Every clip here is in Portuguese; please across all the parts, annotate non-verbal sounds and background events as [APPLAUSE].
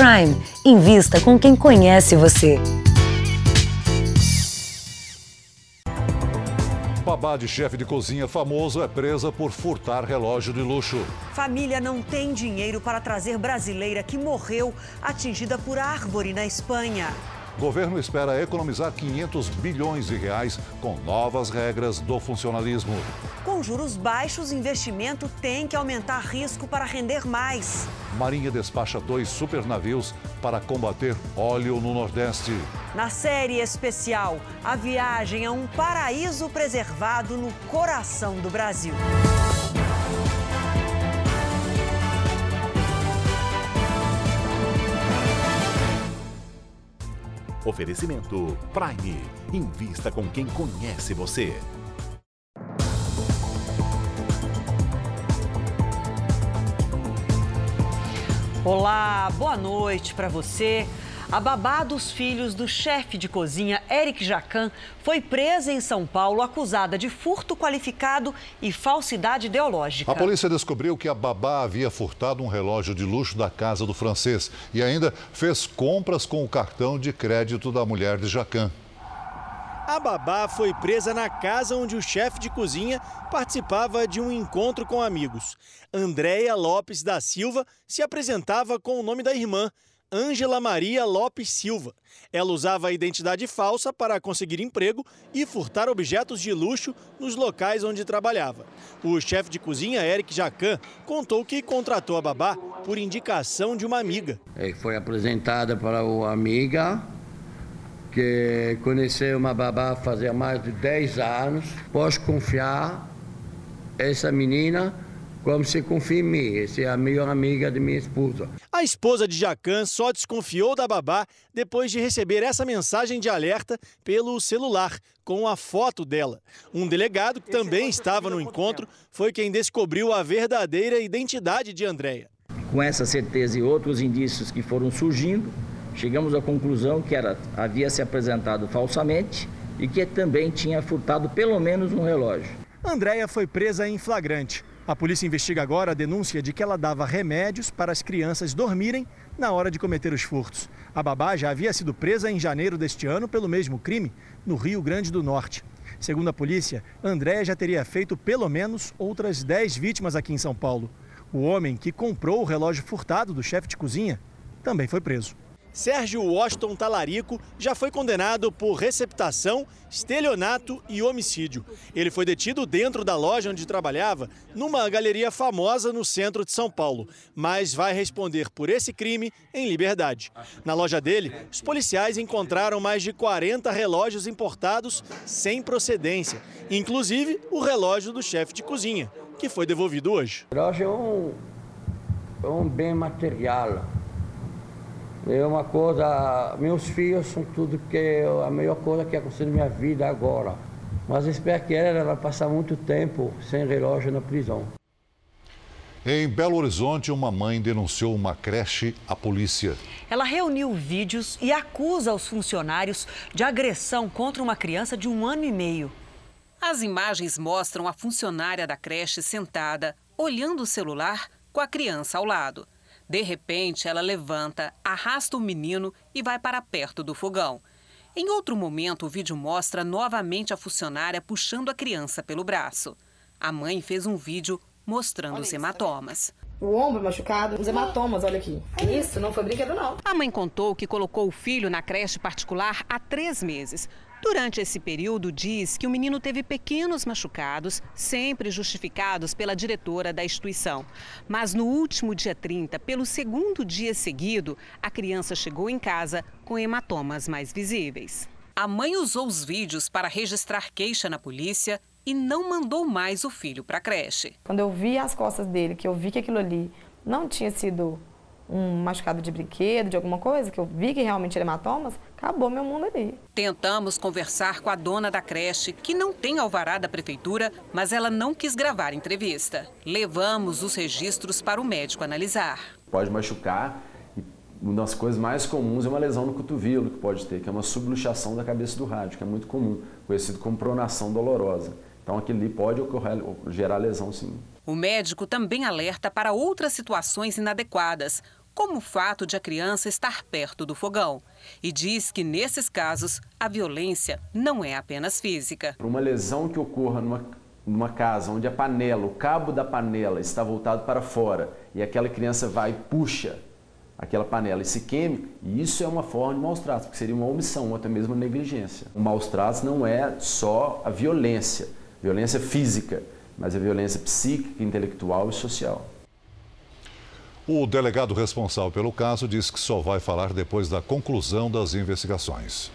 Prime. Invista com quem conhece você. Babá de chefe de cozinha famoso é presa por furtar relógio de luxo. Família não tem dinheiro para trazer brasileira que morreu atingida por árvore na Espanha. Governo espera economizar 500 bilhões de reais com novas regras do funcionalismo. Com juros baixos, investimento tem que aumentar risco para render mais. Marinha despacha dois supernavios para combater óleo no Nordeste. Na série especial, a viagem a um paraíso preservado no coração do Brasil. Oferecimento Prime. Invista com quem conhece você. Olá, boa noite para você. A babá dos filhos do chefe de cozinha Eric Jacan foi presa em São Paulo acusada de furto qualificado e falsidade ideológica. A polícia descobriu que a babá havia furtado um relógio de luxo da casa do francês e ainda fez compras com o cartão de crédito da mulher de Jacan. A babá foi presa na casa onde o chefe de cozinha participava de um encontro com amigos. Andréia Lopes da Silva se apresentava com o nome da irmã, Ângela Maria Lopes Silva. Ela usava a identidade falsa para conseguir emprego e furtar objetos de luxo nos locais onde trabalhava. O chefe de cozinha, Eric Jacan, contou que contratou a babá por indicação de uma amiga. Foi apresentada para uma amiga que conheceu uma babá fazia mais de 10 anos. Posso confiar essa menina como se confia em mim. Essa é a melhor amiga de minha esposa. A esposa de Jacan só desconfiou da babá depois de receber essa mensagem de alerta pelo celular, com a foto dela. Um delegado que também estava no encontro foi quem descobriu a verdadeira identidade de Andréia. Com essa certeza e outros indícios que foram surgindo, chegamos à conclusão que ela havia se apresentado falsamente e que também tinha furtado pelo menos um relógio. Andréia foi presa em flagrante. A polícia investiga agora a denúncia de que ela dava remédios para as crianças dormirem na hora de cometer os furtos. A babá já havia sido presa em janeiro deste ano pelo mesmo crime, no Rio Grande do Norte. Segundo a polícia, Andréia já teria feito pelo menos outras 10 vítimas aqui em São Paulo. O homem que comprou o relógio furtado do chefe de cozinha também foi preso. Sérgio Washington Talarico já foi condenado por receptação, estelionato e homicídio. Ele foi detido dentro da loja onde trabalhava, numa galeria famosa no centro de São Paulo, mas vai responder por esse crime em liberdade. Na loja dele, os policiais encontraram mais de 40 relógios importados sem procedência, inclusive o relógio do chefe de cozinha, que foi devolvido hoje. O relógio é um, é um bem material é uma coisa, meus filhos são tudo que a melhor coisa que aconteceu na minha vida agora. Mas espero que ela vai passar muito tempo sem relógio na prisão. Em Belo Horizonte, uma mãe denunciou uma creche à polícia. Ela reuniu vídeos e acusa os funcionários de agressão contra uma criança de um ano e meio. As imagens mostram a funcionária da creche sentada, olhando o celular com a criança ao lado. De repente, ela levanta, arrasta o menino e vai para perto do fogão. Em outro momento, o vídeo mostra novamente a funcionária puxando a criança pelo braço. A mãe fez um vídeo mostrando olha os hematomas. O ombro machucado, os hematomas, olha aqui. Isso não foi brinquedo, não. A mãe contou que colocou o filho na creche particular há três meses. Durante esse período, diz que o menino teve pequenos machucados, sempre justificados pela diretora da instituição. Mas no último dia 30, pelo segundo dia seguido, a criança chegou em casa com hematomas mais visíveis. A mãe usou os vídeos para registrar queixa na polícia e não mandou mais o filho para a creche. Quando eu vi as costas dele, que eu vi que aquilo ali não tinha sido um machucado de brinquedo, de alguma coisa, que eu vi que realmente era hematomas, acabou meu mundo ali. Tentamos conversar com a dona da creche, que não tem alvará da prefeitura, mas ela não quis gravar entrevista. Levamos os registros para o médico analisar. Pode machucar e uma das coisas mais comuns é uma lesão no cotovelo que pode ter, que é uma subluxação da cabeça do rádio, que é muito comum, conhecido como pronação dolorosa. Então aquilo ali pode ocorrer, gerar lesão sim. O médico também alerta para outras situações inadequadas, como o fato de a criança estar perto do fogão. E diz que, nesses casos, a violência não é apenas física. Uma lesão que ocorra numa, numa casa onde a panela, o cabo da panela está voltado para fora e aquela criança vai e puxa aquela panela e se queime, isso é uma forma de maus tratos, porque seria uma omissão ou até mesmo uma negligência. O maus tratos não é só a violência, violência física, mas a violência psíquica, intelectual e social. O delegado responsável pelo caso disse que só vai falar depois da conclusão das investigações.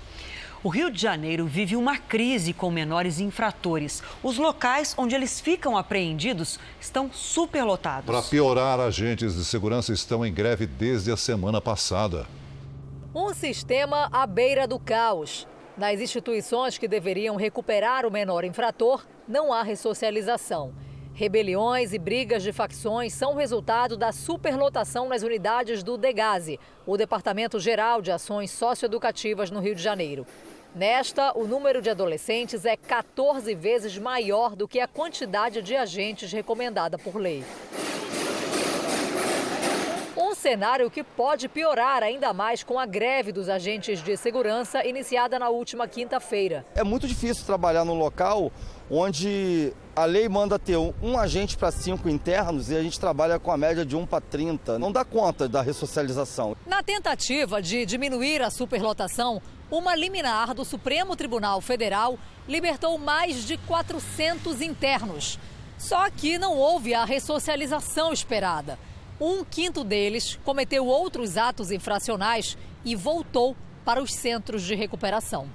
O Rio de Janeiro vive uma crise com menores infratores. Os locais onde eles ficam apreendidos estão superlotados. Para piorar, agentes de segurança estão em greve desde a semana passada. Um sistema à beira do caos. Nas instituições que deveriam recuperar o menor infrator, não há ressocialização. Rebeliões e brigas de facções são resultado da superlotação nas unidades do DEGASE, o Departamento Geral de Ações Socioeducativas no Rio de Janeiro. Nesta, o número de adolescentes é 14 vezes maior do que a quantidade de agentes recomendada por lei. Um cenário que pode piorar ainda mais com a greve dos agentes de segurança iniciada na última quinta-feira. É muito difícil trabalhar num local onde a lei manda ter um agente para cinco internos e a gente trabalha com a média de um para 30. Não dá conta da ressocialização. Na tentativa de diminuir a superlotação, uma liminar do Supremo Tribunal Federal libertou mais de 400 internos. Só que não houve a ressocialização esperada. Um quinto deles cometeu outros atos infracionais e voltou para os centros de recuperação.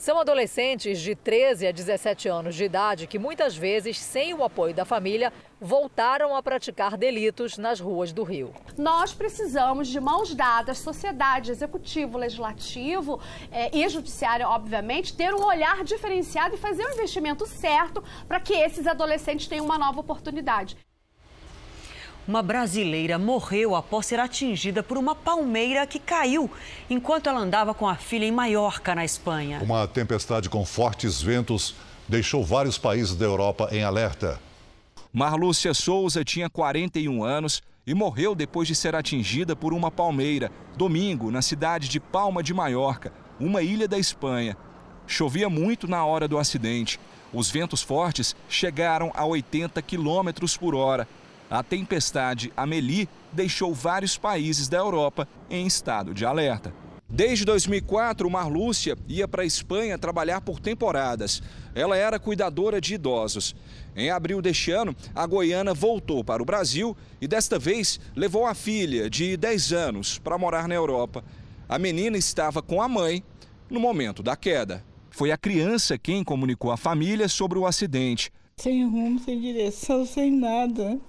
São adolescentes de 13 a 17 anos de idade que muitas vezes, sem o apoio da família, voltaram a praticar delitos nas ruas do Rio. Nós precisamos de mãos dadas, sociedade, executivo, legislativo eh, e judiciário, obviamente, ter um olhar diferenciado e fazer o investimento certo para que esses adolescentes tenham uma nova oportunidade. Uma brasileira morreu após ser atingida por uma palmeira que caiu enquanto ela andava com a filha em Maiorca, na Espanha. Uma tempestade com fortes ventos deixou vários países da Europa em alerta. Marlúcia Souza tinha 41 anos e morreu depois de ser atingida por uma palmeira, domingo, na cidade de Palma de Maiorca, uma ilha da Espanha. Chovia muito na hora do acidente. Os ventos fortes chegaram a 80 quilômetros por hora a tempestade Amelie deixou vários países da Europa em estado de alerta. Desde 2004, Marlúcia ia para a Espanha trabalhar por temporadas. Ela era cuidadora de idosos. Em abril deste ano, a goiana voltou para o Brasil e desta vez levou a filha, de 10 anos, para morar na Europa. A menina estava com a mãe no momento da queda. Foi a criança quem comunicou à família sobre o acidente. Sem rumo, sem direção, sem nada.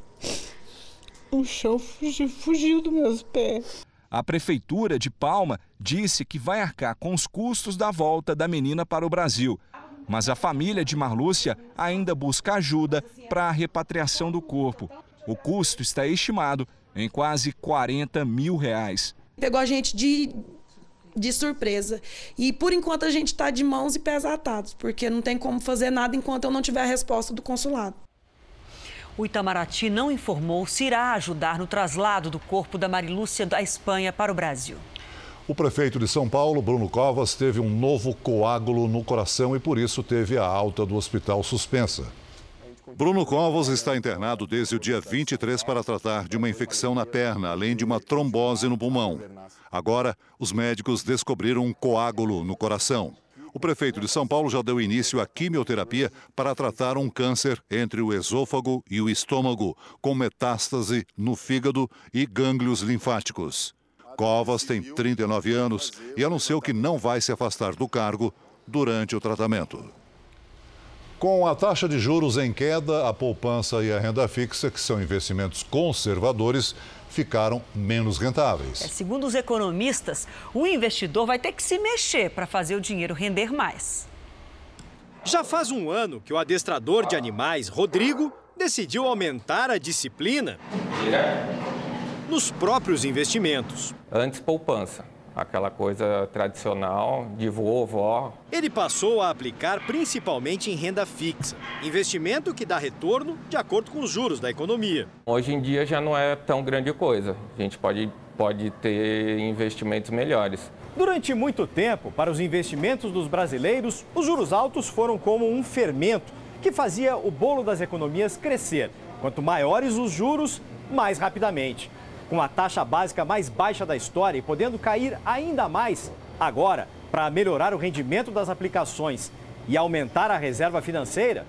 O chão fugiu, fugiu dos meus pés. A prefeitura de Palma disse que vai arcar com os custos da volta da menina para o Brasil. Mas a família de Marlúcia ainda busca ajuda para a repatriação do corpo. O custo está estimado em quase 40 mil reais. Pegou a gente de, de surpresa. E por enquanto a gente está de mãos e pés atados, porque não tem como fazer nada enquanto eu não tiver a resposta do consulado. O Itamaraty não informou se irá ajudar no traslado do corpo da Marilúcia da Espanha para o Brasil. O prefeito de São Paulo, Bruno Covas, teve um novo coágulo no coração e por isso teve a alta do hospital suspensa. Bruno Covas está internado desde o dia 23 para tratar de uma infecção na perna, além de uma trombose no pulmão. Agora, os médicos descobriram um coágulo no coração. O prefeito de São Paulo já deu início à quimioterapia para tratar um câncer entre o esôfago e o estômago, com metástase no fígado e gânglios linfáticos. Covas tem 39 anos e anunciou que não vai se afastar do cargo durante o tratamento. Com a taxa de juros em queda, a poupança e a renda fixa, que são investimentos conservadores, ficaram menos rentáveis. É, segundo os economistas, o investidor vai ter que se mexer para fazer o dinheiro render mais. Já faz um ano que o adestrador de animais, Rodrigo, decidiu aumentar a disciplina nos próprios investimentos. Antes poupança, aquela coisa tradicional de vô, vó. Ele passou a aplicar principalmente em renda fixa, investimento que dá retorno de acordo com os juros da economia. Hoje em dia já não é tão grande coisa. A gente pode, pode ter investimentos melhores. Durante muito tempo, para os investimentos dos brasileiros, os juros altos foram como um fermento que fazia o bolo das economias crescer. Quanto maiores os juros, mais rapidamente com a taxa básica mais baixa da história e podendo cair ainda mais. Agora, para melhorar o rendimento das aplicações e aumentar a reserva financeira,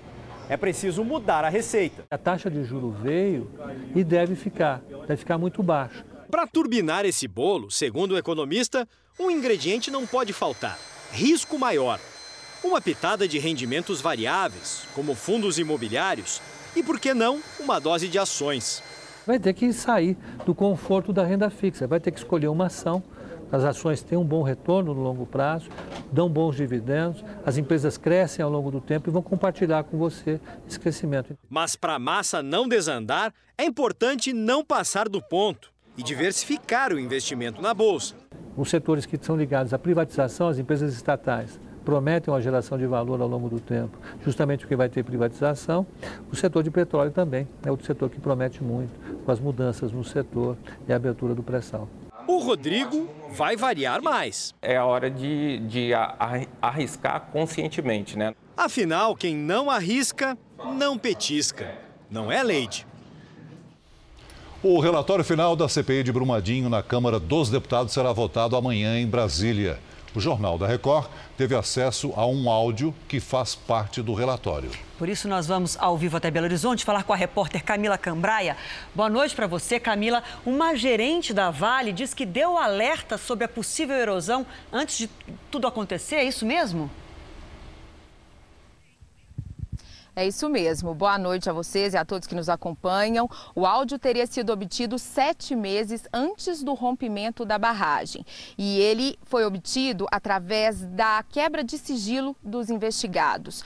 é preciso mudar a receita. A taxa de juro veio e deve ficar, deve ficar muito baixa. Para turbinar esse bolo, segundo o economista, um ingrediente não pode faltar: risco maior. Uma pitada de rendimentos variáveis, como fundos imobiliários, e por que não, uma dose de ações vai ter que sair do conforto da renda fixa, vai ter que escolher uma ação. As ações têm um bom retorno no longo prazo, dão bons dividendos, as empresas crescem ao longo do tempo e vão compartilhar com você esse crescimento. Mas para a massa não desandar, é importante não passar do ponto e diversificar o investimento na bolsa. Os setores que são ligados à privatização, as empresas estatais, prometem uma geração de valor ao longo do tempo, justamente porque vai ter privatização. O setor de petróleo também é outro setor que promete muito, com as mudanças no setor e a abertura do pré-sal. O Rodrigo vai variar mais. É a hora de, de arriscar conscientemente, né? Afinal, quem não arrisca, não petisca. Não é, Leite? O relatório final da CPI de Brumadinho na Câmara dos Deputados será votado amanhã em Brasília. O Jornal da Record teve acesso a um áudio que faz parte do relatório. Por isso, nós vamos ao vivo até Belo Horizonte falar com a repórter Camila Cambraia. Boa noite para você, Camila. Uma gerente da Vale diz que deu alerta sobre a possível erosão antes de tudo acontecer, é isso mesmo? É isso mesmo. Boa noite a vocês e a todos que nos acompanham. O áudio teria sido obtido sete meses antes do rompimento da barragem. E ele foi obtido através da quebra de sigilo dos investigados.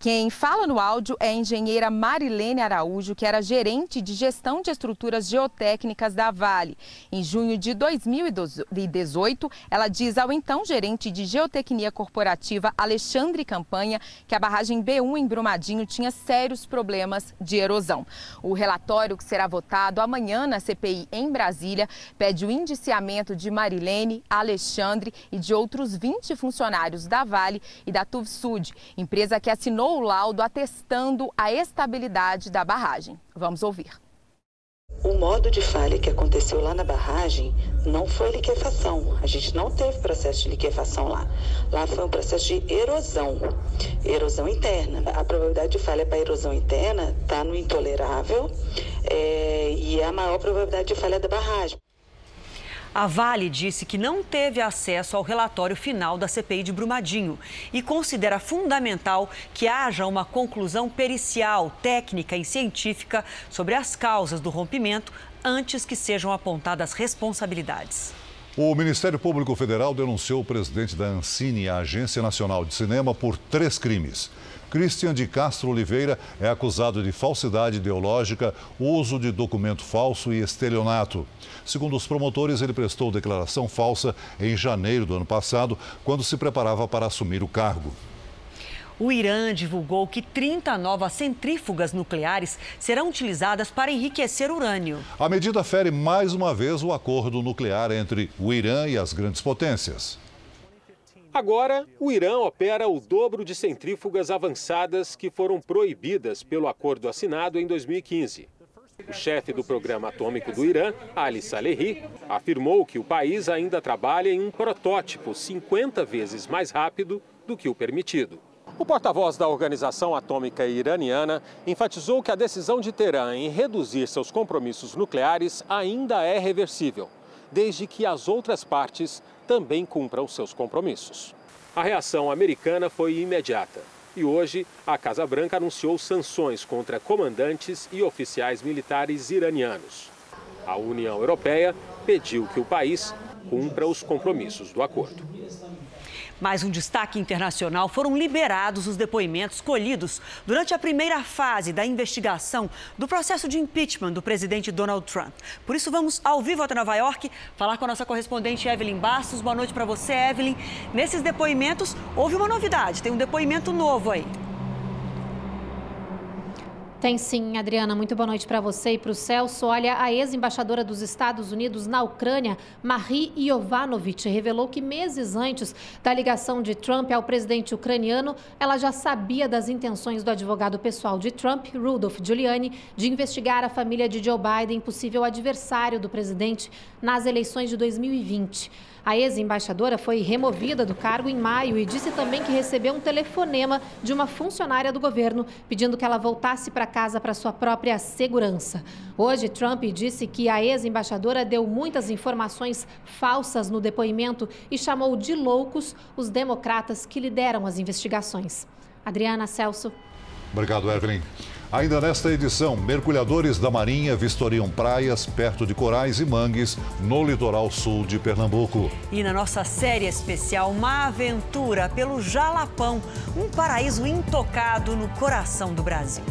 Quem fala no áudio é a engenheira Marilene Araújo, que era gerente de gestão de estruturas geotécnicas da Vale. Em junho de 2018, ela diz ao então gerente de geotecnia corporativa Alexandre Campanha que a barragem B1 em Brumadinho tinha sérios problemas de erosão. O relatório que será votado amanhã na CPI em Brasília pede o indiciamento de Marilene, Alexandre e de outros 20 funcionários da Vale e da Tuvsud, empresa que assinou o laudo atestando a estabilidade da barragem. Vamos ouvir. O modo de falha que aconteceu lá na barragem não foi liquefação. A gente não teve processo de liquefação lá. Lá foi um processo de erosão, erosão interna. A probabilidade de falha para erosão interna está no intolerável é, e é a maior probabilidade de falha da barragem. A Vale disse que não teve acesso ao relatório final da CPI de Brumadinho e considera fundamental que haja uma conclusão pericial, técnica e científica sobre as causas do rompimento antes que sejam apontadas responsabilidades. O Ministério Público Federal denunciou o presidente da Ancine, a Agência Nacional de Cinema, por três crimes Christian de Castro Oliveira é acusado de falsidade ideológica, uso de documento falso e estelionato. Segundo os promotores, ele prestou declaração falsa em janeiro do ano passado, quando se preparava para assumir o cargo. O Irã divulgou que 30 novas centrífugas nucleares serão utilizadas para enriquecer urânio. A medida fere mais uma vez o acordo nuclear entre o Irã e as grandes potências. Agora, o Irã opera o dobro de centrífugas avançadas que foram proibidas pelo acordo assinado em 2015. O chefe do programa atômico do Irã, Ali Salehi, afirmou que o país ainda trabalha em um protótipo 50 vezes mais rápido do que o permitido. O porta-voz da Organização Atômica Iraniana enfatizou que a decisão de Teherã em reduzir seus compromissos nucleares ainda é reversível, desde que as outras partes também cumpram seus compromissos. A reação americana foi imediata e hoje a Casa Branca anunciou sanções contra comandantes e oficiais militares iranianos. A União Europeia pediu que o país cumpra os compromissos do acordo. Mais um destaque internacional: foram liberados os depoimentos colhidos durante a primeira fase da investigação do processo de impeachment do presidente Donald Trump. Por isso, vamos ao vivo até Nova York falar com a nossa correspondente Evelyn Bastos. Boa noite para você, Evelyn. Nesses depoimentos, houve uma novidade: tem um depoimento novo aí. Tem sim, Adriana. Muito boa noite para você e para o Celso. Olha, a ex-embaixadora dos Estados Unidos na Ucrânia, Marie Yovanovitch, revelou que meses antes da ligação de Trump ao presidente ucraniano, ela já sabia das intenções do advogado pessoal de Trump, Rudolph Giuliani, de investigar a família de Joe Biden, possível adversário do presidente nas eleições de 2020. A ex-embaixadora foi removida do cargo em maio e disse também que recebeu um telefonema de uma funcionária do governo pedindo que ela voltasse para casa para sua própria segurança. Hoje, Trump disse que a ex-embaixadora deu muitas informações falsas no depoimento e chamou de loucos os democratas que lideram as investigações. Adriana Celso. Obrigado, Evelyn. Ainda nesta edição, mergulhadores da Marinha vistoriam praias perto de corais e mangues no litoral sul de Pernambuco. E na nossa série especial, uma aventura pelo Jalapão, um paraíso intocado no coração do Brasil.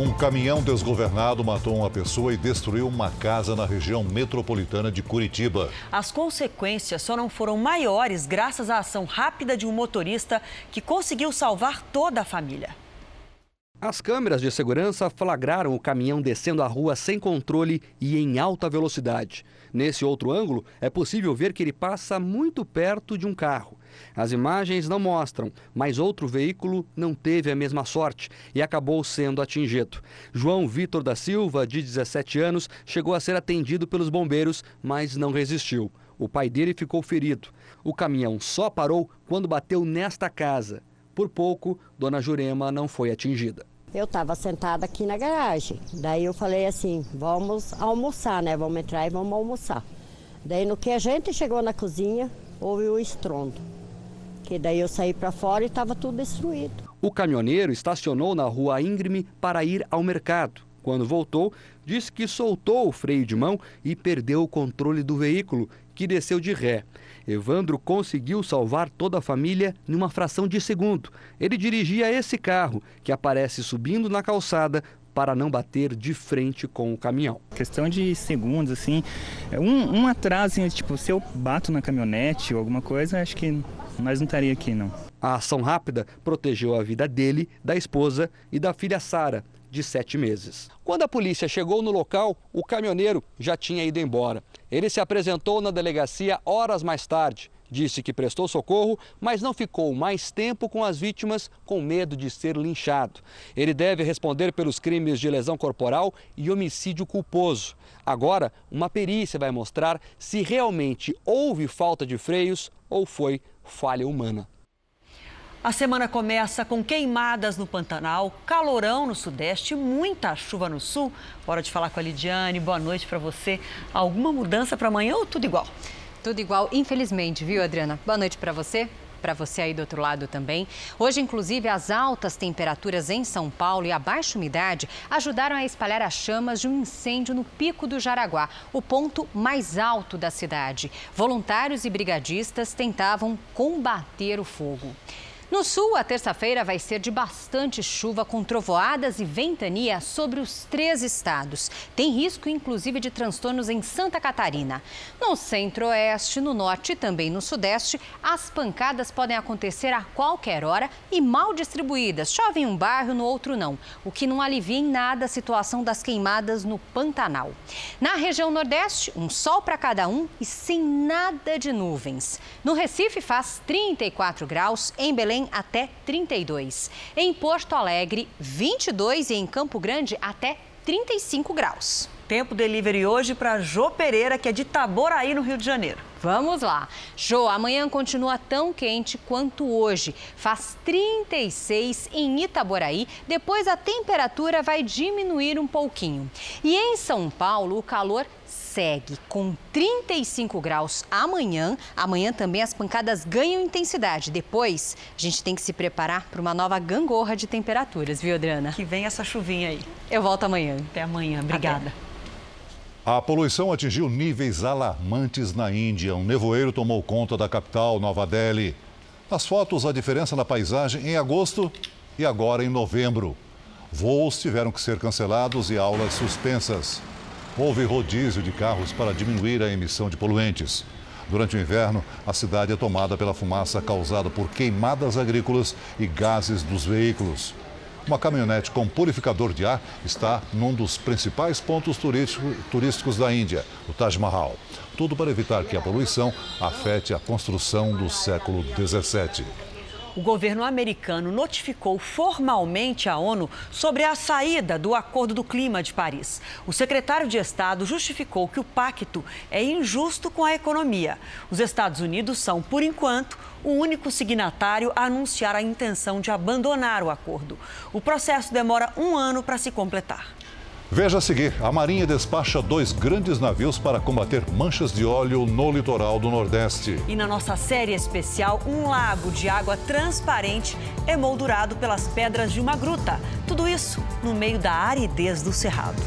Um caminhão desgovernado matou uma pessoa e destruiu uma casa na região metropolitana de Curitiba. As consequências só não foram maiores graças à ação rápida de um motorista que conseguiu salvar toda a família. As câmeras de segurança flagraram o caminhão descendo a rua sem controle e em alta velocidade. Nesse outro ângulo, é possível ver que ele passa muito perto de um carro. As imagens não mostram, mas outro veículo não teve a mesma sorte e acabou sendo atingido. João Vitor da Silva, de 17 anos, chegou a ser atendido pelos bombeiros, mas não resistiu. O pai dele ficou ferido. O caminhão só parou quando bateu nesta casa. Por pouco, Dona Jurema não foi atingida. Eu estava sentada aqui na garagem. Daí eu falei assim: vamos almoçar, né? Vamos entrar e vamos almoçar. Daí no que a gente chegou na cozinha, houve o estrondo. Que daí eu saí para fora e estava tudo destruído. O caminhoneiro estacionou na rua íngreme para ir ao mercado. Quando voltou, disse que soltou o freio de mão e perdeu o controle do veículo, que desceu de ré. Evandro conseguiu salvar toda a família em uma fração de segundo. Ele dirigia esse carro, que aparece subindo na calçada para não bater de frente com o caminhão. Questão de segundos, assim, um, um atraso, assim, tipo, se eu bato na caminhonete ou alguma coisa, acho que nós não estaria aqui, não. A ação rápida protegeu a vida dele, da esposa e da filha Sara, de sete meses. Quando a polícia chegou no local, o caminhoneiro já tinha ido embora. Ele se apresentou na delegacia horas mais tarde. Disse que prestou socorro, mas não ficou mais tempo com as vítimas com medo de ser linchado. Ele deve responder pelos crimes de lesão corporal e homicídio culposo. Agora, uma perícia vai mostrar se realmente houve falta de freios ou foi falha humana. A semana começa com queimadas no Pantanal, calorão no Sudeste, muita chuva no Sul. Hora de falar com a Lidiane. Boa noite para você. Alguma mudança para amanhã ou tudo igual? Tudo igual, infelizmente, viu, Adriana? Boa noite para você para você aí do outro lado também. Hoje, inclusive, as altas temperaturas em São Paulo e a baixa umidade ajudaram a espalhar as chamas de um incêndio no Pico do Jaraguá, o ponto mais alto da cidade. Voluntários e brigadistas tentavam combater o fogo. No sul, a terça-feira vai ser de bastante chuva com trovoadas e ventania sobre os três estados. Tem risco, inclusive, de transtornos em Santa Catarina. No centro-oeste, no norte e também no sudeste, as pancadas podem acontecer a qualquer hora e mal distribuídas. Chove em um bairro, no outro não, o que não alivia em nada a situação das queimadas no Pantanal. Na região nordeste, um sol para cada um e sem nada de nuvens. No Recife, faz 34 graus, em Belém, Belém até 32. Em Porto Alegre, 22 e em Campo Grande até 35 graus. Tempo delivery hoje para Jô Pereira, que é de Itaboraí, no Rio de Janeiro. Vamos lá. Jô, amanhã continua tão quente quanto hoje. Faz 36 em Itaboraí. Depois a temperatura vai diminuir um pouquinho. E em São Paulo, o calor segue com 35 graus amanhã. Amanhã também as pancadas ganham intensidade. Depois, a gente tem que se preparar para uma nova gangorra de temperaturas, viu, Adriana? Que vem essa chuvinha aí. Eu volto amanhã. Até amanhã. Obrigada. Até. A poluição atingiu níveis alarmantes na Índia. Um nevoeiro tomou conta da capital, Nova Delhi. Nas fotos, a diferença na paisagem em agosto e agora em novembro. Voos tiveram que ser cancelados e aulas suspensas. Houve rodízio de carros para diminuir a emissão de poluentes. Durante o inverno, a cidade é tomada pela fumaça causada por queimadas agrícolas e gases dos veículos. Uma caminhonete com purificador de ar está num dos principais pontos turísticos da Índia, o Taj Mahal. Tudo para evitar que a poluição afete a construção do século XVII o governo americano notificou formalmente a ONU sobre a saída do Acordo do Clima de Paris. O secretário de Estado justificou que o pacto é injusto com a economia. Os Estados Unidos são, por enquanto, o único signatário a anunciar a intenção de abandonar o acordo. O processo demora um ano para se completar. Veja a seguir: a Marinha despacha dois grandes navios para combater manchas de óleo no litoral do Nordeste. E na nossa série especial, um lago de água transparente emoldurado pelas pedras de uma gruta. Tudo isso no meio da aridez do Cerrado.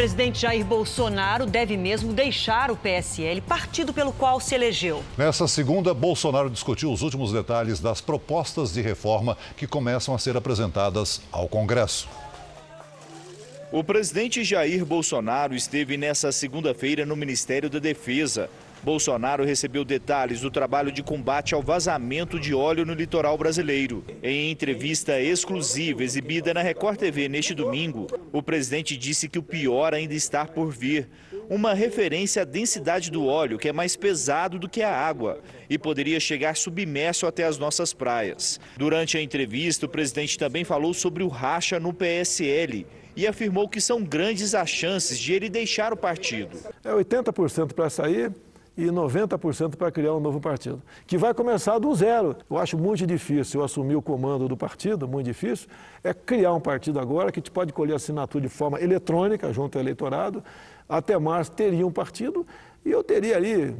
Presidente Jair Bolsonaro deve mesmo deixar o PSL, partido pelo qual se elegeu. Nessa segunda, Bolsonaro discutiu os últimos detalhes das propostas de reforma que começam a ser apresentadas ao Congresso. O presidente Jair Bolsonaro esteve nessa segunda-feira no Ministério da Defesa Bolsonaro recebeu detalhes do trabalho de combate ao vazamento de óleo no litoral brasileiro. Em entrevista exclusiva exibida na Record TV neste domingo, o presidente disse que o pior ainda está por vir. Uma referência à densidade do óleo, que é mais pesado do que a água e poderia chegar submerso até as nossas praias. Durante a entrevista, o presidente também falou sobre o racha no PSL e afirmou que são grandes as chances de ele deixar o partido. É 80% para sair, e 90% para criar um novo partido, que vai começar do zero. Eu acho muito difícil eu assumir o comando do partido, muito difícil, é criar um partido agora que pode colher assinatura de forma eletrônica junto ao eleitorado. Até março teria um partido e eu teria ali,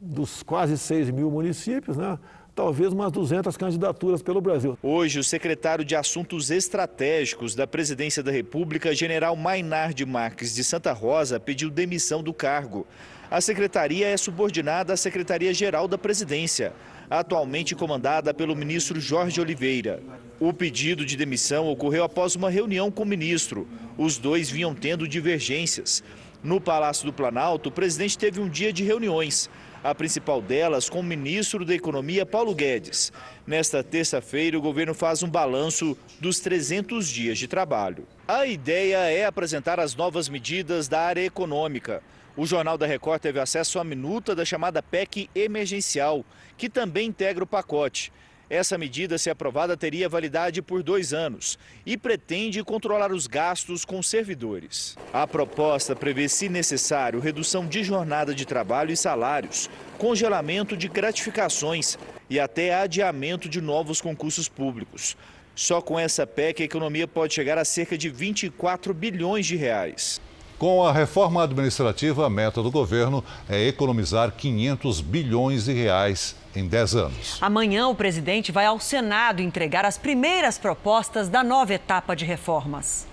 dos quase 6 mil municípios, né? Talvez umas 200 candidaturas pelo Brasil. Hoje, o secretário de Assuntos Estratégicos da Presidência da República, general Mainard Marques de Santa Rosa, pediu demissão do cargo. A secretaria é subordinada à Secretaria-Geral da Presidência, atualmente comandada pelo ministro Jorge Oliveira. O pedido de demissão ocorreu após uma reunião com o ministro. Os dois vinham tendo divergências. No Palácio do Planalto, o presidente teve um dia de reuniões, a principal delas com o ministro da Economia, Paulo Guedes. Nesta terça-feira, o governo faz um balanço dos 300 dias de trabalho. A ideia é apresentar as novas medidas da área econômica. O Jornal da Record teve acesso à minuta da chamada PEC emergencial, que também integra o pacote. Essa medida, se aprovada, teria validade por dois anos e pretende controlar os gastos com servidores. A proposta prevê, se necessário, redução de jornada de trabalho e salários, congelamento de gratificações e até adiamento de novos concursos públicos. Só com essa PEC a economia pode chegar a cerca de 24 bilhões de reais. Com a reforma administrativa, a meta do governo é economizar 500 bilhões de reais em 10 anos. Amanhã, o presidente vai ao Senado entregar as primeiras propostas da nova etapa de reformas.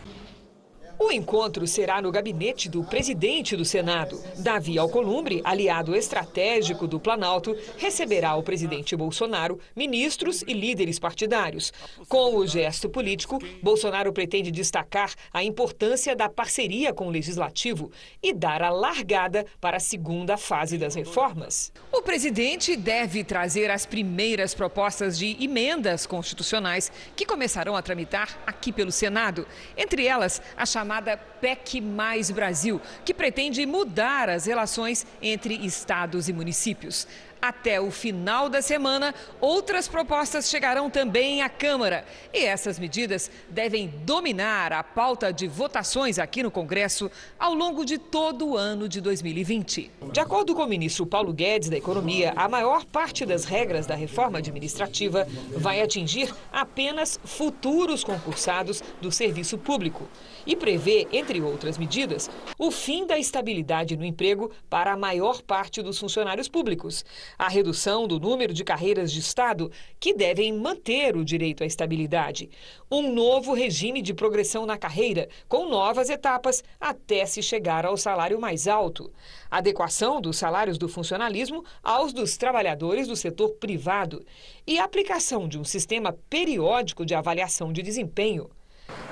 O encontro será no gabinete do presidente do Senado. Davi Alcolumbre, aliado estratégico do Planalto, receberá o presidente Bolsonaro, ministros e líderes partidários. Com o gesto político, Bolsonaro pretende destacar a importância da parceria com o legislativo e dar a largada para a segunda fase das reformas. O presidente deve trazer as primeiras propostas de emendas constitucionais que começarão a tramitar aqui pelo Senado. Entre elas, a chamada chamada PEC Mais Brasil, que pretende mudar as relações entre estados e municípios. Até o final da semana, outras propostas chegarão também à Câmara. E essas medidas devem dominar a pauta de votações aqui no Congresso ao longo de todo o ano de 2020. De acordo com o ministro Paulo Guedes da Economia, a maior parte das regras da reforma administrativa vai atingir apenas futuros concursados do serviço público e prevê, entre outras medidas, o fim da estabilidade no emprego para a maior parte dos funcionários públicos, a redução do número de carreiras de Estado que devem manter o direito à estabilidade, um novo regime de progressão na carreira, com novas etapas até se chegar ao salário mais alto, adequação dos salários do funcionalismo aos dos trabalhadores do setor privado. E aplicação de um sistema periódico de avaliação de desempenho.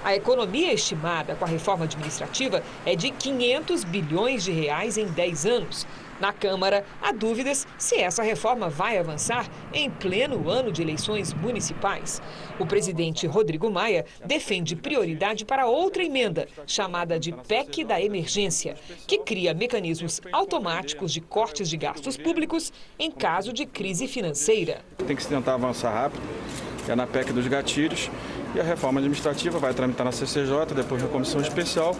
A economia estimada com a reforma administrativa é de 500 bilhões de reais em 10 anos. Na Câmara, há dúvidas se essa reforma vai avançar em pleno ano de eleições municipais. O presidente Rodrigo Maia defende prioridade para outra emenda, chamada de PEC da Emergência, que cria mecanismos automáticos de cortes de gastos públicos em caso de crise financeira. Tem que se tentar avançar rápido, é na PEC dos gatilhos e a reforma administrativa vai tramitar na CCJ, depois na comissão especial,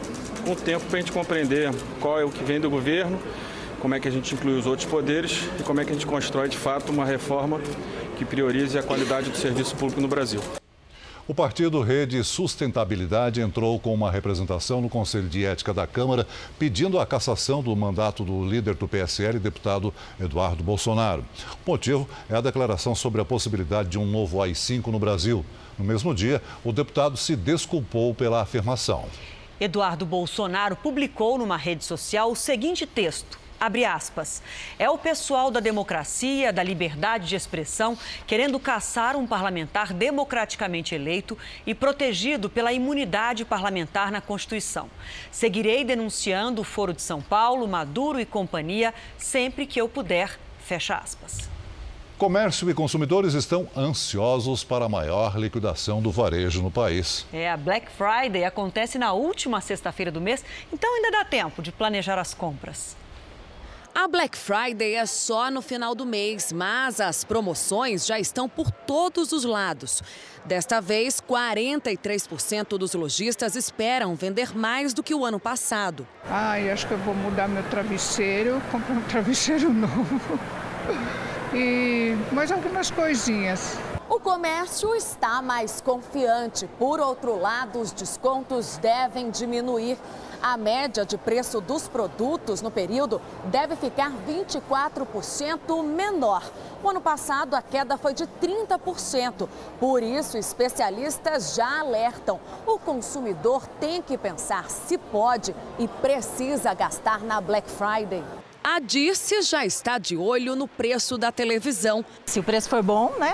com tempo para a gente compreender qual é o que vem do governo, como é que a gente inclui os outros poderes e como é que a gente constrói de fato uma reforma que priorize a qualidade do serviço público no Brasil. O partido Rede Sustentabilidade entrou com uma representação no Conselho de Ética da Câmara pedindo a cassação do mandato do líder do PSL, deputado Eduardo Bolsonaro. O motivo é a declaração sobre a possibilidade de um novo AI-5 no Brasil. No mesmo dia, o deputado se desculpou pela afirmação. Eduardo Bolsonaro publicou numa rede social o seguinte texto abre aspas, é o pessoal da democracia, da liberdade de expressão, querendo caçar um parlamentar democraticamente eleito e protegido pela imunidade parlamentar na Constituição. Seguirei denunciando o Foro de São Paulo, Maduro e companhia sempre que eu puder. Fecha aspas. Comércio e consumidores estão ansiosos para a maior liquidação do varejo no país. É, a Black Friday acontece na última sexta-feira do mês, então ainda dá tempo de planejar as compras. A Black Friday é só no final do mês, mas as promoções já estão por todos os lados. Desta vez, 43% dos lojistas esperam vender mais do que o ano passado. Ai, acho que eu vou mudar meu travesseiro, comprar um travesseiro [LAUGHS] novo e mais algumas coisinhas. O comércio está mais confiante. Por outro lado, os descontos devem diminuir. A média de preço dos produtos no período deve ficar 24% menor. O ano passado, a queda foi de 30%. Por isso, especialistas já alertam: o consumidor tem que pensar se pode e precisa gastar na Black Friday. A Dirce já está de olho no preço da televisão. Se o preço for bom, né?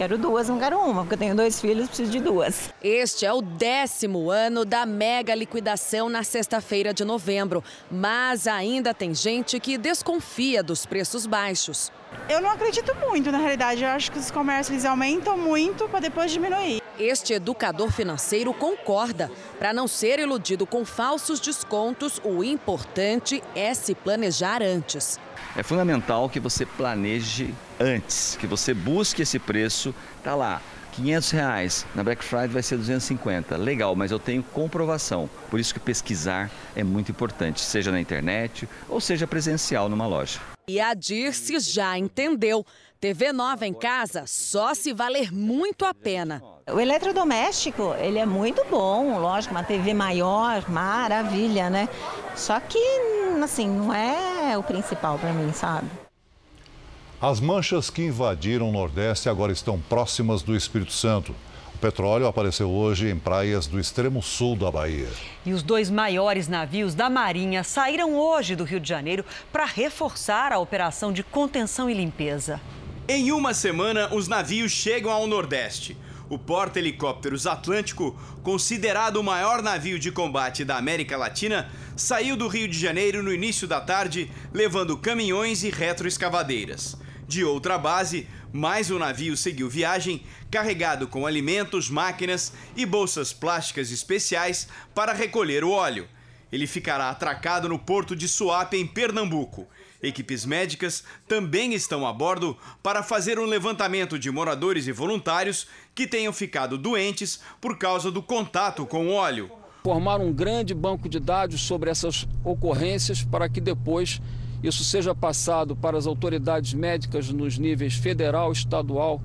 Quero duas, não quero uma, porque eu tenho dois filhos, preciso de duas. Este é o décimo ano da mega liquidação na sexta-feira de novembro. Mas ainda tem gente que desconfia dos preços baixos. Eu não acredito muito, na realidade. Eu acho que os comércios eles aumentam muito para depois diminuir. Este educador financeiro concorda. Para não ser iludido com falsos descontos, o importante é se planejar antes. É fundamental que você planeje antes, que você busque esse preço, tá lá. 500 reais, na Black Friday vai ser 250. Legal, mas eu tenho comprovação. Por isso que pesquisar é muito importante, seja na internet ou seja presencial numa loja. E a Dirce já entendeu. TV nova em casa só se valer muito a pena. O eletrodoméstico, ele é muito bom, lógico, uma TV maior, maravilha, né? Só que, assim, não é o principal para mim, sabe? As manchas que invadiram o Nordeste agora estão próximas do Espírito Santo. O petróleo apareceu hoje em praias do extremo sul da Bahia. E os dois maiores navios da Marinha saíram hoje do Rio de Janeiro para reforçar a operação de contenção e limpeza. Em uma semana, os navios chegam ao Nordeste. O porta-helicópteros Atlântico, considerado o maior navio de combate da América Latina, saiu do Rio de Janeiro no início da tarde, levando caminhões e retroescavadeiras. De outra base, mais um navio seguiu viagem, carregado com alimentos, máquinas e bolsas plásticas especiais para recolher o óleo. Ele ficará atracado no porto de Suape, em Pernambuco. Equipes médicas também estão a bordo para fazer um levantamento de moradores e voluntários que tenham ficado doentes por causa do contato com o óleo. Formar um grande banco de dados sobre essas ocorrências para que depois isso seja passado para as autoridades médicas nos níveis federal, estadual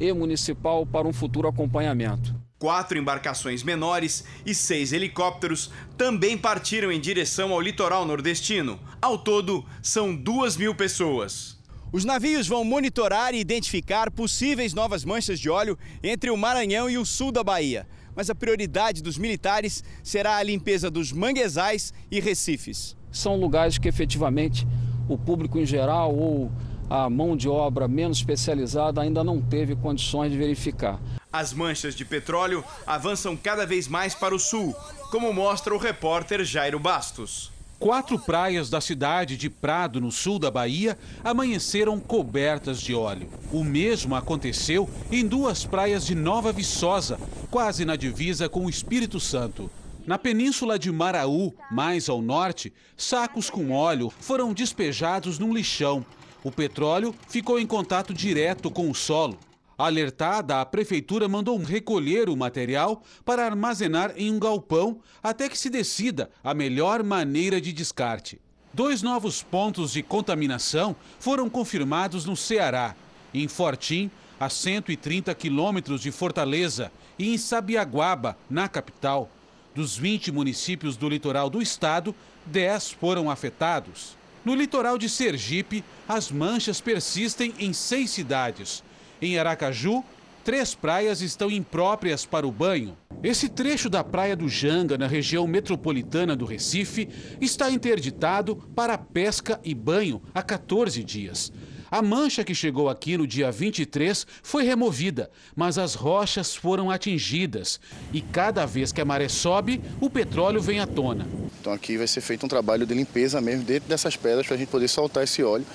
e municipal para um futuro acompanhamento. Quatro embarcações menores e seis helicópteros também partiram em direção ao litoral nordestino. Ao todo, são duas mil pessoas. Os navios vão monitorar e identificar possíveis novas manchas de óleo entre o Maranhão e o sul da Bahia. Mas a prioridade dos militares será a limpeza dos manguezais e recifes. São lugares que efetivamente o público em geral ou a mão de obra menos especializada ainda não teve condições de verificar. As manchas de petróleo avançam cada vez mais para o sul, como mostra o repórter Jairo Bastos. Quatro praias da cidade de Prado, no sul da Bahia, amanheceram cobertas de óleo. O mesmo aconteceu em duas praias de Nova Viçosa, quase na divisa com o Espírito Santo. Na península de Maraú, mais ao norte, sacos com óleo foram despejados num lixão. O petróleo ficou em contato direto com o solo. Alertada, a prefeitura mandou recolher o material para armazenar em um galpão até que se decida a melhor maneira de descarte. Dois novos pontos de contaminação foram confirmados no Ceará, em Fortim, a 130 quilômetros de Fortaleza, e em Sabiaguaba, na capital. Dos 20 municípios do litoral do estado, 10 foram afetados. No litoral de Sergipe, as manchas persistem em seis cidades. Em Aracaju, três praias estão impróprias para o banho. Esse trecho da Praia do Janga, na região metropolitana do Recife, está interditado para pesca e banho há 14 dias. A mancha que chegou aqui no dia 23 foi removida, mas as rochas foram atingidas. E cada vez que a maré sobe, o petróleo vem à tona. Então aqui vai ser feito um trabalho de limpeza mesmo dentro dessas pedras para a gente poder soltar esse óleo,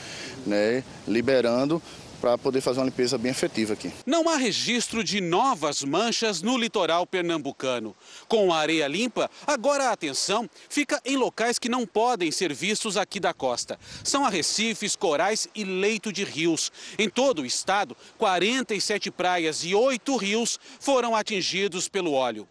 né, liberando para poder fazer uma limpeza bem efetiva aqui. Não há registro de novas manchas no litoral pernambucano. Com a areia limpa, agora a atenção fica em locais que não podem ser vistos aqui da costa. São arrecifes, corais e leito de rios. Em todo o estado, 47 praias e 8 rios foram atingidos pelo óleo.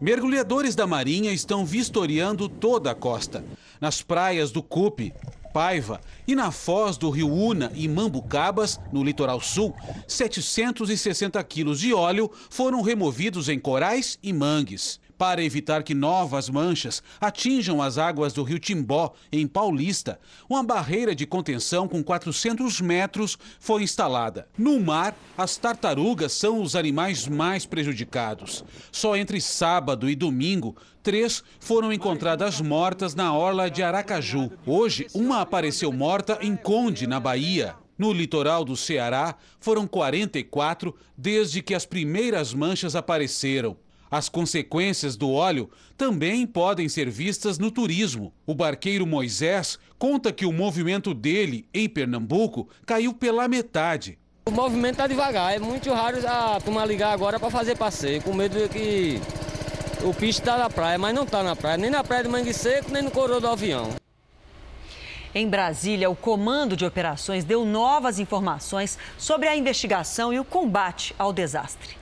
Mergulhadores da Marinha estão vistoriando toda a costa. Nas praias do Cupe, Paiva e na foz do rio Una e Mambucabas, no litoral sul, 760 quilos de óleo foram removidos em corais e mangues. Para evitar que novas manchas atinjam as águas do rio Timbó, em Paulista, uma barreira de contenção com 400 metros foi instalada. No mar, as tartarugas são os animais mais prejudicados. Só entre sábado e domingo, três foram encontradas mortas na orla de Aracaju. Hoje, uma apareceu morta em Conde, na Bahia. No litoral do Ceará, foram 44 desde que as primeiras manchas apareceram. As consequências do óleo também podem ser vistas no turismo. O barqueiro Moisés conta que o movimento dele, em Pernambuco, caiu pela metade. O movimento está devagar, é muito raro a turma ligar agora para fazer passeio, com medo de que o picho está na praia, mas não está na praia, nem na praia de Mangue Seco, nem no coroa do avião. Em Brasília, o Comando de Operações deu novas informações sobre a investigação e o combate ao desastre.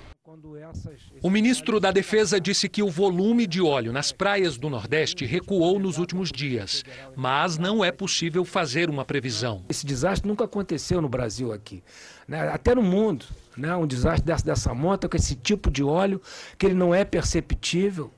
O ministro da Defesa disse que o volume de óleo nas praias do Nordeste recuou nos últimos dias, mas não é possível fazer uma previsão. Esse desastre nunca aconteceu no Brasil aqui, né? até no mundo. Né? Um desastre dessa, dessa monta com esse tipo de óleo que ele não é perceptível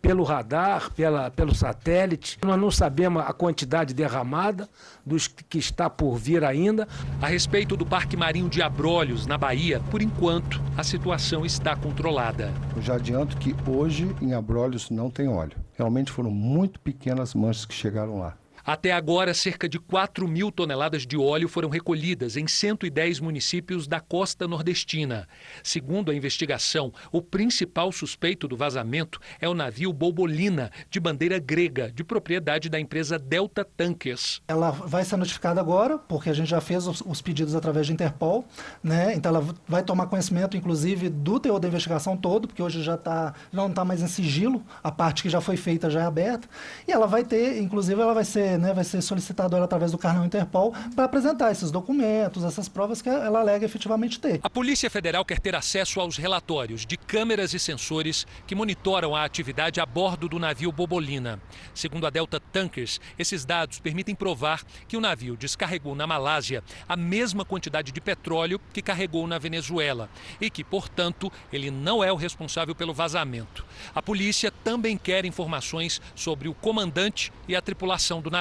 pelo radar, pela, pelo satélite. Nós não sabemos a quantidade derramada dos que está por vir ainda. A respeito do Parque Marinho de Abrolhos, na Bahia, por enquanto, a situação está controlada. Eu já adianto que hoje em Abrolhos não tem óleo. Realmente foram muito pequenas manchas que chegaram lá. Até agora, cerca de 4 mil toneladas de óleo foram recolhidas em 110 municípios da costa nordestina. Segundo a investigação, o principal suspeito do vazamento é o navio Bobolina, de bandeira grega, de propriedade da empresa Delta Tankers. Ela vai ser notificada agora, porque a gente já fez os, pedidos através de Interpol, né? Então ela vai tomar conhecimento, inclusive, do teor da investigação todo, porque hoje já tá, não está mais em sigilo, a parte que já foi feita já é aberta, e ela vai ter, inclusive, ela vai ser né, vai ser solicitado ela através do carnão Interpol para apresentar esses documentos, essas provas que ela alega efetivamente ter. A Polícia Federal quer ter acesso aos relatórios de câmeras e sensores que monitoram a atividade a bordo do navio Bobolina. Segundo a Delta Tankers, esses dados permitem provar que o navio descarregou na Malásia a mesma quantidade de petróleo que carregou na Venezuela e que, portanto, ele não é o responsável pelo vazamento. A polícia também quer informações sobre o comandante e a tripulação do navio.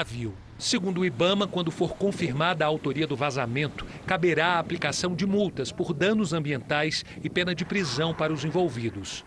Segundo o Ibama, quando for confirmada a autoria do vazamento, caberá a aplicação de multas por danos ambientais e pena de prisão para os envolvidos.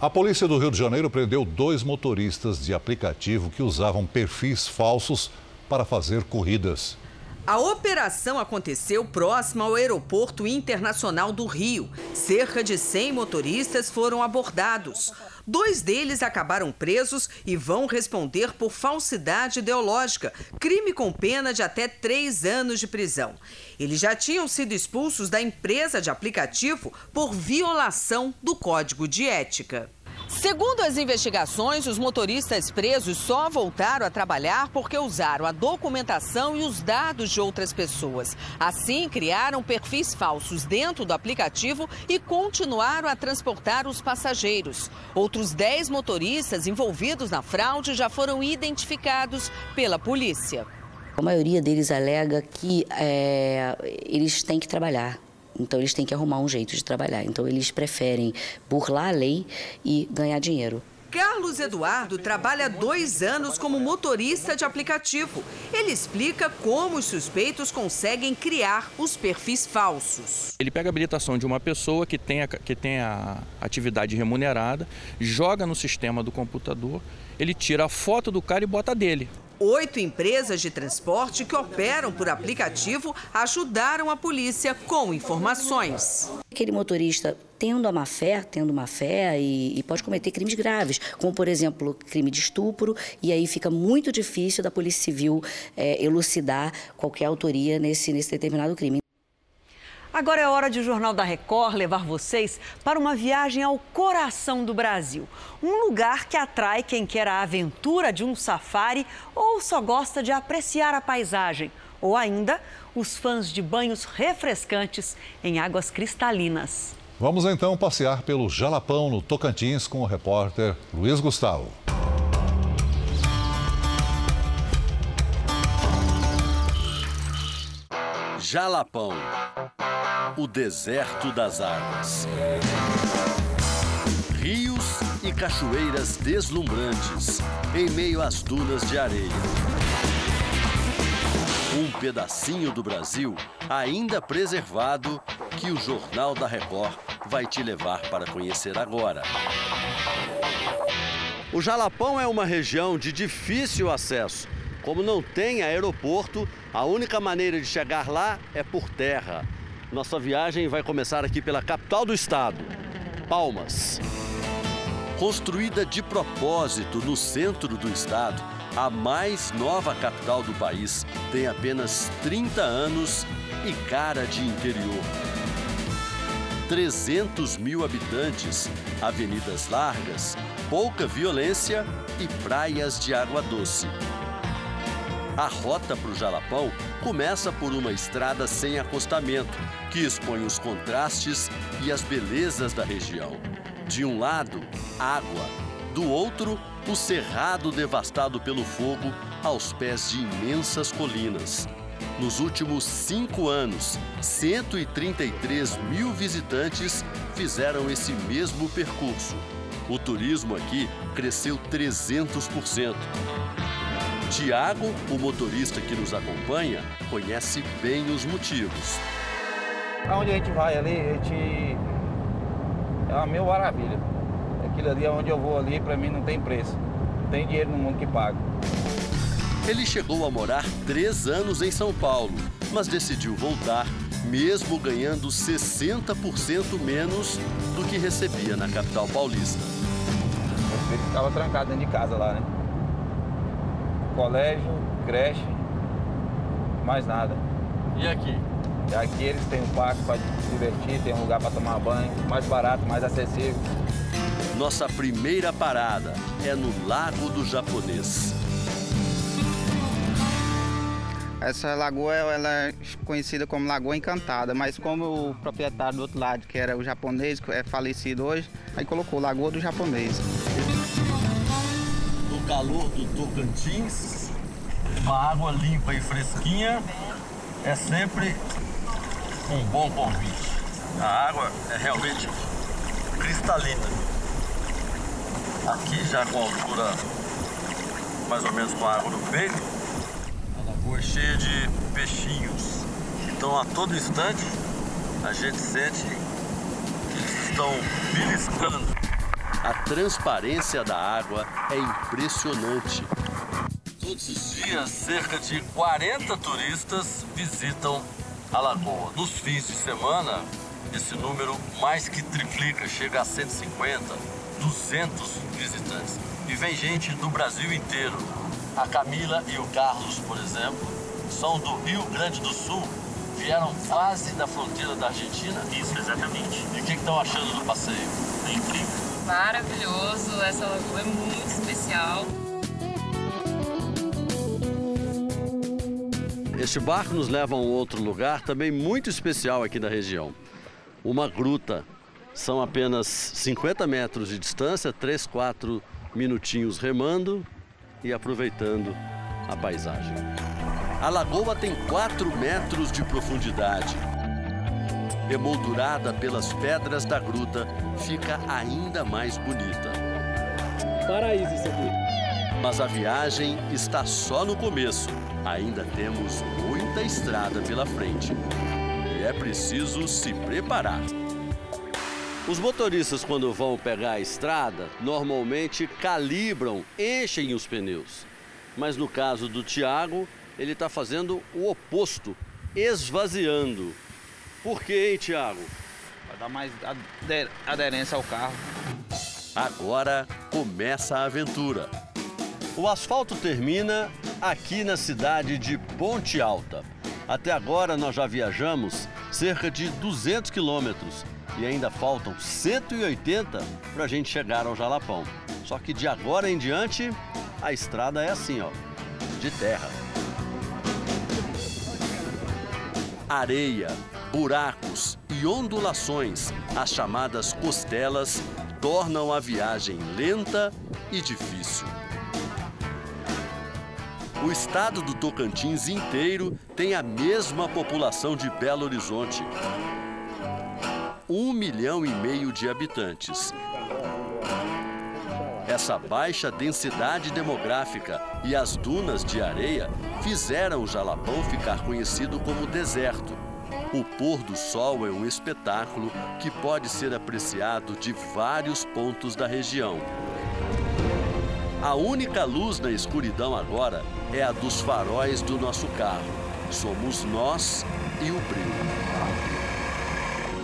A polícia do Rio de Janeiro prendeu dois motoristas de aplicativo que usavam perfis falsos para fazer corridas. A operação aconteceu próximo ao Aeroporto Internacional do Rio. Cerca de 100 motoristas foram abordados. Dois deles acabaram presos e vão responder por falsidade ideológica, crime com pena de até três anos de prisão. Eles já tinham sido expulsos da empresa de aplicativo por violação do Código de Ética. Segundo as investigações, os motoristas presos só voltaram a trabalhar porque usaram a documentação e os dados de outras pessoas. Assim, criaram perfis falsos dentro do aplicativo e continuaram a transportar os passageiros. Outros 10 motoristas envolvidos na fraude já foram identificados pela polícia. A maioria deles alega que é, eles têm que trabalhar então eles têm que arrumar um jeito de trabalhar. Então eles preferem burlar a lei e ganhar dinheiro. Carlos Eduardo trabalha dois anos como motorista de aplicativo. Ele explica como os suspeitos conseguem criar os perfis falsos. Ele pega a habilitação de uma pessoa que tem a, que tem a atividade remunerada, joga no sistema do computador, ele tira a foto do cara e bota dele. Oito empresas de transporte que operam por aplicativo ajudaram a polícia com informações. Aquele motorista tendo a má fé, tendo má fé e, e, pode cometer crimes graves, como por exemplo crime de estupro, e aí fica muito difícil da Polícia Civil é, elucidar qualquer autoria nesse, nesse determinado crime. Agora é hora de o Jornal da Record levar vocês para uma viagem ao coração do Brasil. Um lugar que atrai quem quer a aventura de um safari ou só gosta de apreciar a paisagem. Ou ainda, os fãs de banhos refrescantes em águas cristalinas. Vamos então passear pelo Jalapão, no Tocantins, com o repórter Luiz Gustavo. Jalapão o deserto das águas. Rios e cachoeiras deslumbrantes em meio às dunas de areia. Um pedacinho do Brasil ainda preservado que o Jornal da Record vai te levar para conhecer agora. O Jalapão é uma região de difícil acesso. Como não tem aeroporto, a única maneira de chegar lá é por terra. Nossa viagem vai começar aqui pela capital do estado, Palmas. Construída de propósito no centro do estado, a mais nova capital do país tem apenas 30 anos e cara de interior. 300 mil habitantes, avenidas largas, pouca violência e praias de água doce. A rota para o Jalapão começa por uma estrada sem acostamento, que expõe os contrastes e as belezas da região. De um lado, água, do outro, o cerrado devastado pelo fogo aos pés de imensas colinas. Nos últimos cinco anos, 133 mil visitantes fizeram esse mesmo percurso. O turismo aqui cresceu 300%. Tiago, o motorista que nos acompanha, conhece bem os motivos. Aonde a gente vai ali, a gente. É uma mil maravilha. Aquilo ali é onde eu vou ali, para mim não tem preço. Não tem dinheiro no mundo que paga. Ele chegou a morar três anos em São Paulo, mas decidiu voltar, mesmo ganhando 60% menos do que recebia na capital paulista. Eu ficava trancado dentro de casa lá, né? Colégio, creche, mais nada. E aqui? E aqui eles têm um parque para se divertir, tem um lugar para tomar banho, mais barato, mais acessível. Nossa primeira parada é no Lago do Japonês. Essa lagoa ela é conhecida como Lagoa Encantada, mas como o proprietário do outro lado, que era o japonês, que é falecido hoje, aí colocou Lagoa do Japonês. Calor do Tocantins, uma água limpa e fresquinha é sempre um bom convite. A água é realmente cristalina. Aqui já com altura mais ou menos com a água no peito, a lagoa é cheia de peixinhos. Então a todo instante a gente sente que eles estão beliscando. A transparência da água é impressionante. Todos os dias, cerca de 40 turistas visitam a lagoa. Nos fins de semana, esse número mais que triplica, chega a 150, 200 visitantes. E vem gente do Brasil inteiro. A Camila e o Carlos, por exemplo, são do Rio Grande do Sul. Vieram quase da fronteira da Argentina. Isso, exatamente. E o que estão achando do passeio? É incrível. Maravilhoso, essa lagoa é muito especial. Este barco nos leva a um outro lugar também muito especial aqui da região. Uma gruta. São apenas 50 metros de distância, 3, 4 minutinhos remando e aproveitando a paisagem. A lagoa tem 4 metros de profundidade. Emoldurada pelas pedras da gruta, fica ainda mais bonita. Paraíso isso aqui. Mas a viagem está só no começo. Ainda temos muita estrada pela frente. E é preciso se preparar. Os motoristas, quando vão pegar a estrada, normalmente calibram, enchem os pneus. Mas no caso do Tiago, ele está fazendo o oposto, esvaziando. Por quê, hein, Tiago? Para dar mais aderência ao carro. Agora começa a aventura. O asfalto termina aqui na cidade de Ponte Alta. Até agora nós já viajamos cerca de 200 quilômetros e ainda faltam 180 para a gente chegar ao Jalapão. Só que de agora em diante a estrada é assim, ó, de terra. Areia, buracos e ondulações, as chamadas costelas, tornam a viagem lenta e difícil. O estado do Tocantins inteiro tem a mesma população de Belo Horizonte. Um milhão e meio de habitantes. Essa baixa densidade demográfica e as dunas de areia fizeram o Jalapão ficar conhecido como deserto. O pôr do sol é um espetáculo que pode ser apreciado de vários pontos da região. A única luz na escuridão agora é a dos faróis do nosso carro. Somos nós e o brilho.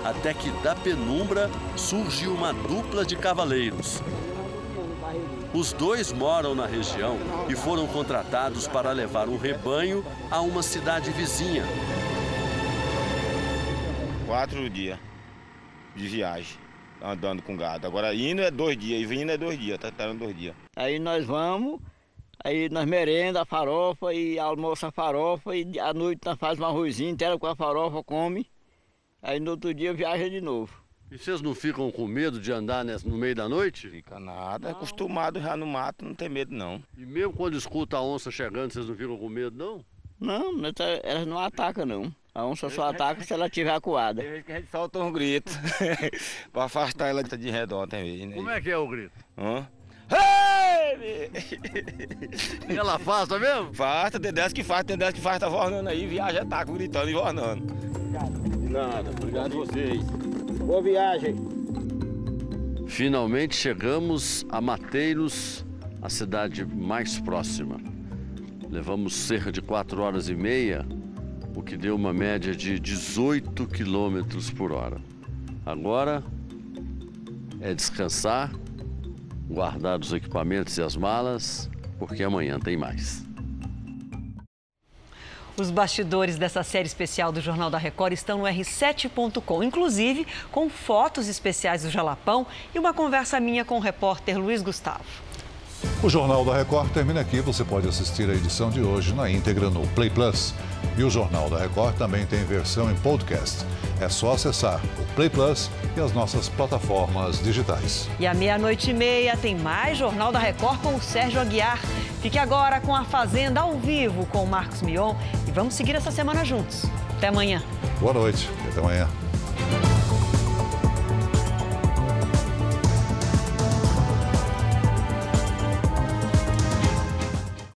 Até que da penumbra surge uma dupla de cavaleiros. Os dois moram na região e foram contratados para levar um rebanho a uma cidade vizinha. Quatro dias de viagem andando com gado. Agora indo é dois dias e vindo é dois dias, tá esperando dois dias. Aí nós vamos, aí nós merenda a farofa e almoça a farofa e à noite nós fazemos um arrozinho inteiro com a farofa, come. Aí no outro dia viaja de novo. E vocês não ficam com medo de andar no meio da noite? Fica nada, é acostumado já no mato, não tem medo não. E mesmo quando escuta a onça chegando, vocês não ficam com medo não? Não, tá, elas não atacam não. A onça só ataca se ela estiver acuada. Tem vez que a gente solta um grito [LAUGHS] para afastar ela de redor também. Né? Como é que é o grito? Hã? E ela afasta mesmo? Afasta, tem 10 que faz, tem 10 que faz, tá vornando aí, viaja, tá gritando e vornando. De nada, obrigado a vocês. Boa viagem. Finalmente chegamos a Mateiros, a cidade mais próxima. Levamos cerca de 4 horas e meia o que deu uma média de 18 quilômetros por hora. Agora é descansar, guardar os equipamentos e as malas, porque amanhã tem mais. Os bastidores dessa série especial do Jornal da Record estão no r7.com, inclusive com fotos especiais do Jalapão e uma conversa minha com o repórter Luiz Gustavo. O Jornal da Record termina aqui. Você pode assistir a edição de hoje na íntegra no Play Plus. E o Jornal da Record também tem versão em podcast. É só acessar o Play Plus e as nossas plataformas digitais. E à meia-noite e meia tem mais Jornal da Record com o Sérgio Aguiar. Fique agora com a Fazenda ao vivo com o Marcos Mion e vamos seguir essa semana juntos. Até amanhã. Boa noite e até amanhã.